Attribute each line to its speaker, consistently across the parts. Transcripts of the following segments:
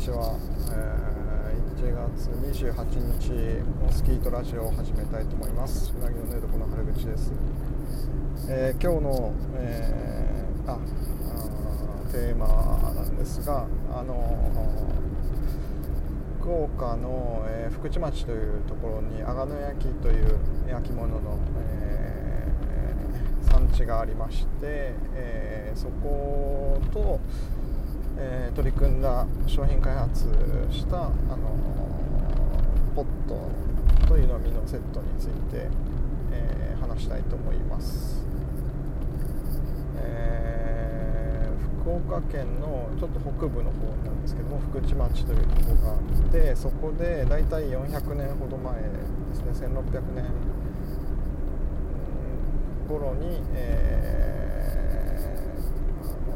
Speaker 1: ちは、えー、1月28日モスキートラジオを始めたいと思います。うなぎの寝床の春口です、えー、今日の、えー、ああテーマなんですがあの福岡の、えー、福智町というところに阿賀野焼という焼き物の、えー、産地がありまして、えー、そことえー、取り組んだ商品開発した、あのポットというのみのセットについて、えー、話したいと思います、えー、福岡県のちょっと北部の方なんですけども福智町というとこがあってそこで大体400年ほど前ですね1600年頃に、えー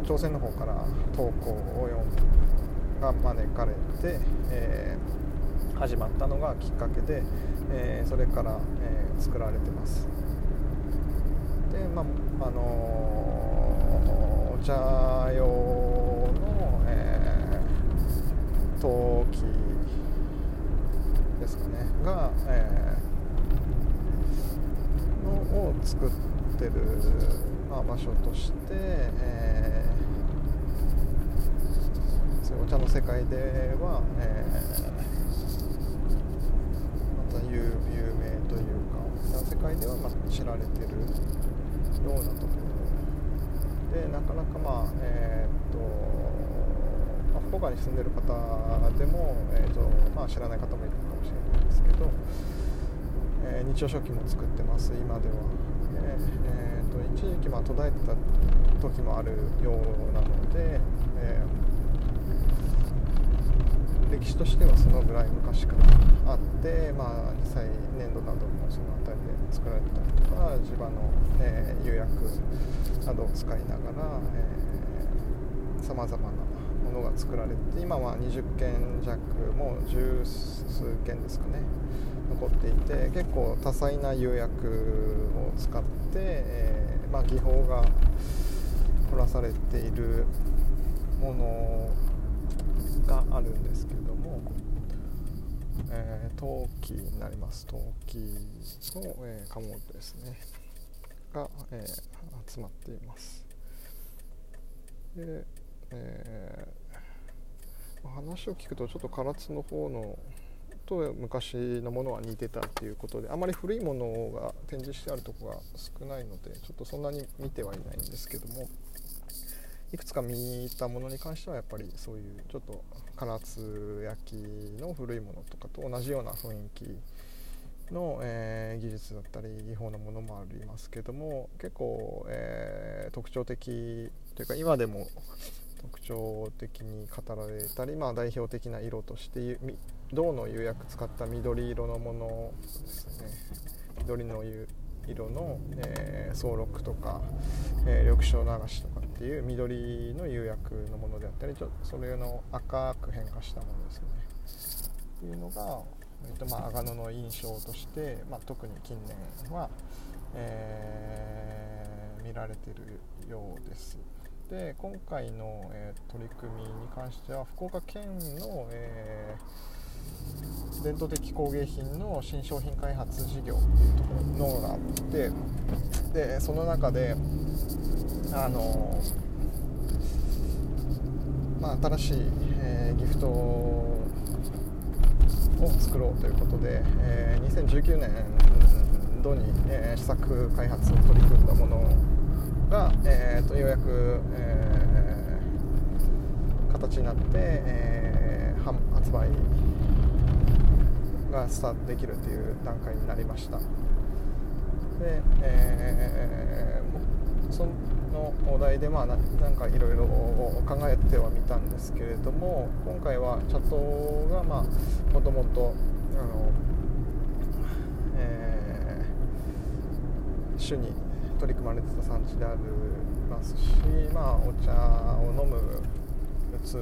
Speaker 1: 朝鮮の方から投稿を読んが招かれて、えー、始まったのがきっかけで、えー、それから、えー、作られてます。でまああのお茶用の、えー、陶器ですかねが、えー、のを作ってる、まあ、場所として、えーお茶の世界では、えー、また有有名というかお茶の世界ではま知られてるようなところでなかなかまあえー、っと、まあ、福岡に住んでる方でも、えー、とまあ、知らない方もいるかもしれないんですけど、えー、日曜書記も作ってます今では。えー、と一時期ま途絶えてた時もあるようなので、えー歴史としてはそのぐらい昔からあって、まあ、実際粘土などもその辺りで作られたりとか地場の、えー、釉薬などを使いながらさまざまなものが作られて今は20件弱もう十数件ですかね。残っていて結構多彩な釉薬を使って、えー、まあ、技法が凝らされているものがあるんですけども、えー、陶器になります。陶器の、えー、貨物ですね。が、えー、集まっています。で、えー、話を聞くとちょっと唐津の方のと昔のものは似てたっていうことであまり古いものが展示してあるとこが少ないのでちょっとそんなに見てはいないんですけどもいくつか見たものに関してはやっぱりそういうちょっと唐津焼の古いものとかと同じような雰囲気の、えー、技術だったり技法のものもありますけども結構、えー、特徴的というか今でも特徴的に語られたり、まあ、代表的な色として銅の釉薬使った緑色のものですね。緑の色の、えー、装録とか、えー、緑青流しとかっていう緑の釉薬のものであったりちょそれの赤く変化したものですね。っていうのが、えーとまあ、アガノの印象として、まあ、特に近年は、えー、見られてるようです。で今回の、えー、取り組みに関しては福岡県の、えー伝統的工芸品の新商品開発事業っていうところのがあってでその中であのまあ、新しい、えー、ギフトを作ろうということで、えー、2019年度に、えー、試作開発を取り組んだものが、えーと、ようやく、えー、形になって、えー、発売がスタートできるという段階になりました。で、えー、そのお題でまあなんかいろいろ考えてはみたんですけれども今回はチャットがまあもともとあの、えー、主に取り組まれてた産地でありますし、まあ、お茶を飲む器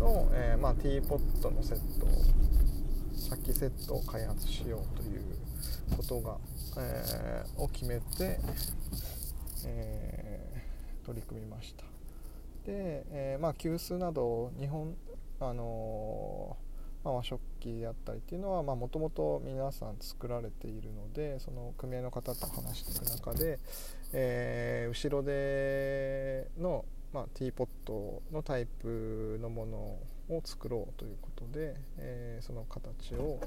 Speaker 1: の、えーまあ、ティーポットのセット先セットを開発しようということが、えー、を決めて、えー、取り組みました。で、えー、まあ、急須など日本、あのまあ、和食器であったりっていうのはもともと皆さん作られているのでその組合の方と話していく中で、え、後ろでの、まあ、ティーポットのタイプのものを作ろうということで、えー、その形を、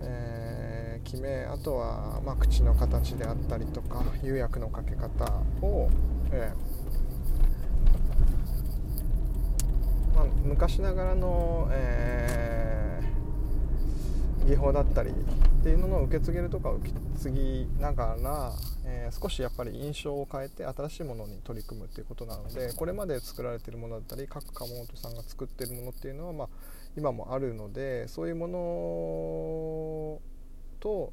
Speaker 1: えー、決めあとは、まあ、口の形であったりとか釉薬のかけ方を、えまあ、昔ながらの、え技法だったりっていうのの受け継げるとか受け継ぎながら、えー、少しやっぱり印象を変えて新しいものに取り組むっていうことなのでこれまで作られているものだったり各鴨本さんが作っているものっていうのは、まあ、今もあるのでそういうものと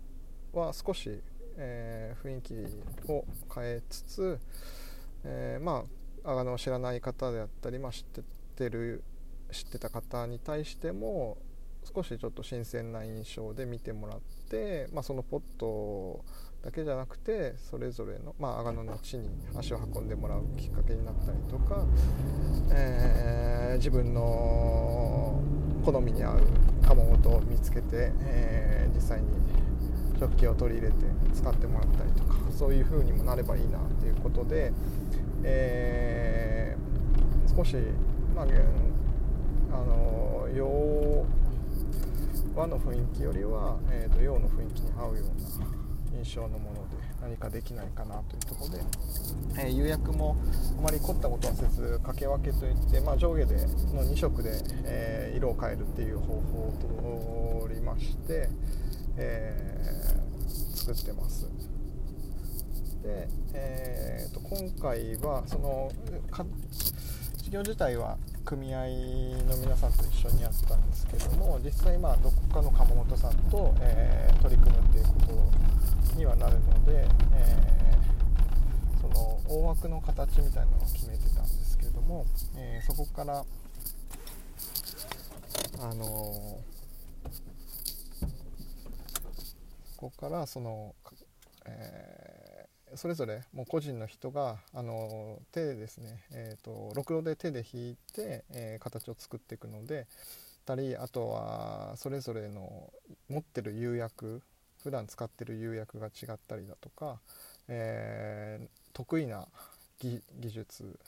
Speaker 1: は少し、えー、雰囲気を変えつつ、えー、まああの知らない方であったり、まあ、知ってる知ってた方に対しても少しちょっと新鮮な印象で見てもらって、まあ、そのポットだけじゃなくてそれぞれの、まあ、阿賀野の地に足を運んでもらうきっかけになったりとか、えー、自分の好みに合う鴨本を見つけて、えー、実際に食器を取り入れて使ってもらったりとかそういう風にもなればいいなっていうことで、えー、少し、まあ、あの洋和の雰囲気よりは、えーと、洋の雰囲気に合うような印象のもので何かできないかなというところで、えー、釉薬もあまり凝ったことはせず掛け分けといって、まあ、上下での2色で、えー、色を変えるっていう方法を取りまして、えー、作ってます。で、えーと、今回はその事業自体は組合の皆さんと一緒にやったんですけども実際まあどこかの鴨本さんと、えー、取り組むっていうことにはなるので、えー、その大枠の形みたいなのを決めてたんですけども、えー、そこからあのここからその、えーそれぞれもう個人の人があの手でですね、えーと、ろくろで手で引いて、え、形を作っていくのでたりあとはそれぞれの持ってる釉薬普段使ってる釉薬が違ったりだとか、え、得意な技術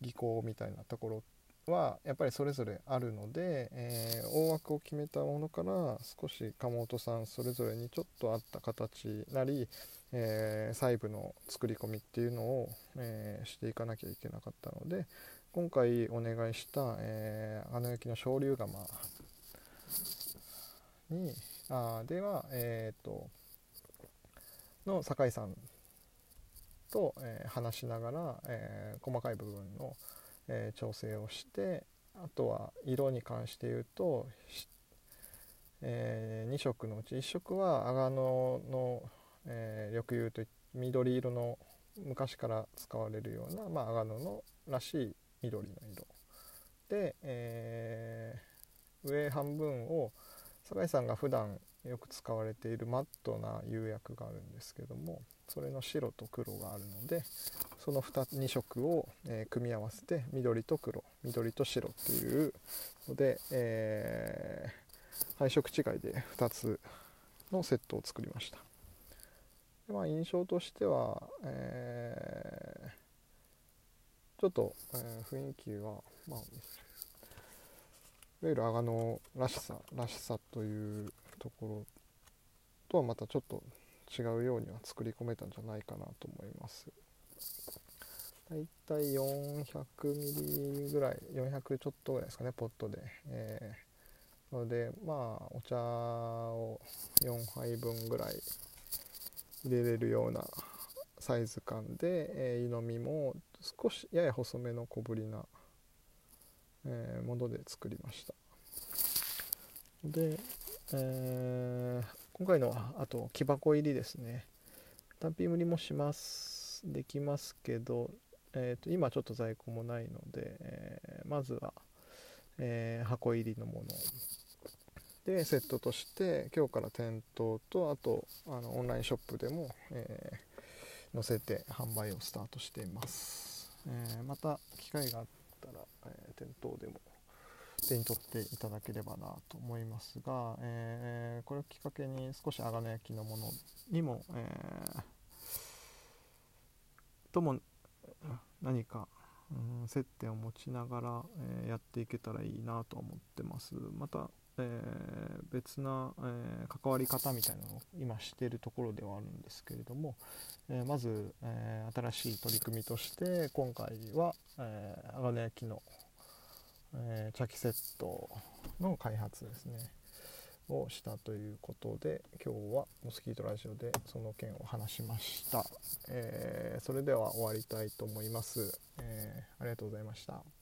Speaker 1: 技巧みたいなところはやっぱりそれぞれあるので、えー、大枠を決めたものから少し鴨本さんそれぞれにちょっと合った形なり、えー、細部の作り込みっていうのを、えー、していかなきゃいけなかったので今回お願いした、えー、穴焼きの昇竜窯にあでは、えーと、の酒井さんと、えー、話しながら、え、細かい部分の、え、調整をしてあとは色に関して言うと、え、2色のうち1色は阿賀野のえー、よく言うと緑色の昔から使われるような、まあ、アガノのらしい緑の色で、えー、上半分を酒井さんが普段よく使われているマットな釉薬があるんですけどもそれの白と黒があるのでその 2, 2色を、えー、組み合わせて緑と黒緑と白っていうので、えー、配色違いで2つのセットを作りました。まあ、印象としては、えー、ちょっと、えー、雰囲気は、まあ、いわゆる阿賀野らしさらしさというところとはまたちょっと違うようには作り込めたんじゃないかなと思います。だいたい400ミリぐらい400ちょっとぐらいですかねポットで、えー、のでまあお茶を4杯分ぐらい入れれるようなサイズ感で、えー、湯飲みも少しやや細めの小ぶりな、えー、もので作りました。で、えー、今回のはあと木箱入りですね。単品売りもしますできますけど、えーと、今ちょっと在庫もないので、え、まずは、え、箱入りのものでセットとして今日から店頭とあとあのオンラインショップでも、えー、載せて販売をスタートしています。えー、また機会があったら、えー、店頭でも手に取っていただければなと思いますが、え、これをきっかけに少し鋼焼きのものにも、えとも何か、うん、接点を持ちながら、えやっていけたらいいなと思ってます。また、え別な、え関わり方みたいなのを今してるところではあるんですけれども、えまず、え新しい取り組みとして今回は、え鋼焼きのえ、茶器セットの開発ですねをしたということで今日はモスキートラジオでその件を話しました、え、それでは終わりたいと思います、え、ありがとうございました。